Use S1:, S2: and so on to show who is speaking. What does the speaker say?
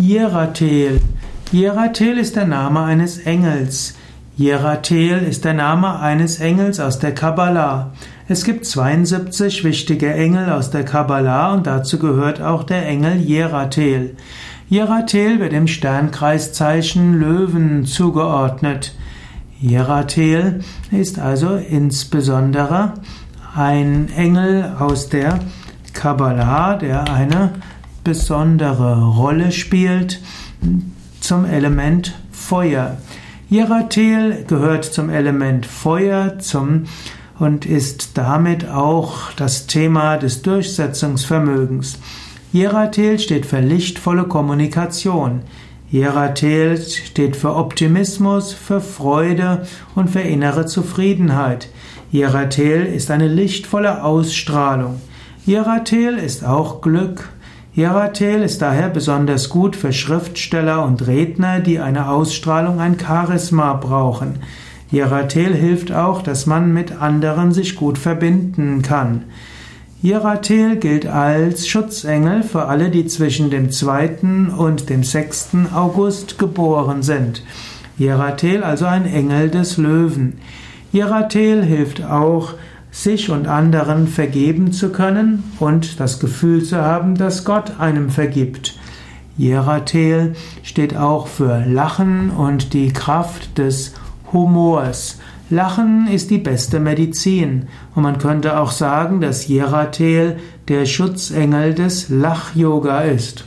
S1: Jeratel. Jeratel ist der Name eines Engels. Jeratel ist der Name eines Engels aus der Kabbalah. Es gibt 72 wichtige Engel aus der Kabbalah und dazu gehört auch der Engel Jeratel. Jeratel wird im Sternkreiszeichen Löwen zugeordnet. Jeratel ist also insbesondere ein Engel aus der Kabbalah, der eine besondere Rolle spielt zum Element Feuer. Jeratel gehört zum Element Feuer zum und ist damit auch das Thema des Durchsetzungsvermögens. Jeratel steht für lichtvolle Kommunikation. Jeratel steht für Optimismus, für Freude und für innere Zufriedenheit. Jeratel ist eine lichtvolle Ausstrahlung. Jeratel ist auch Glück. Jeratel ist daher besonders gut für Schriftsteller und Redner, die eine Ausstrahlung, ein Charisma brauchen. Jeratel hilft auch, dass man mit anderen sich gut verbinden kann. Jeratel gilt als Schutzengel für alle, die zwischen dem 2. und dem 6. August geboren sind. Jeratel also ein Engel des Löwen. Jeratel hilft auch, sich und anderen vergeben zu können und das Gefühl zu haben, dass Gott einem vergibt. Jeratel steht auch für Lachen und die Kraft des Humors. Lachen ist die beste Medizin und man könnte auch sagen, dass Jeratel der Schutzengel des Lach-Yoga ist.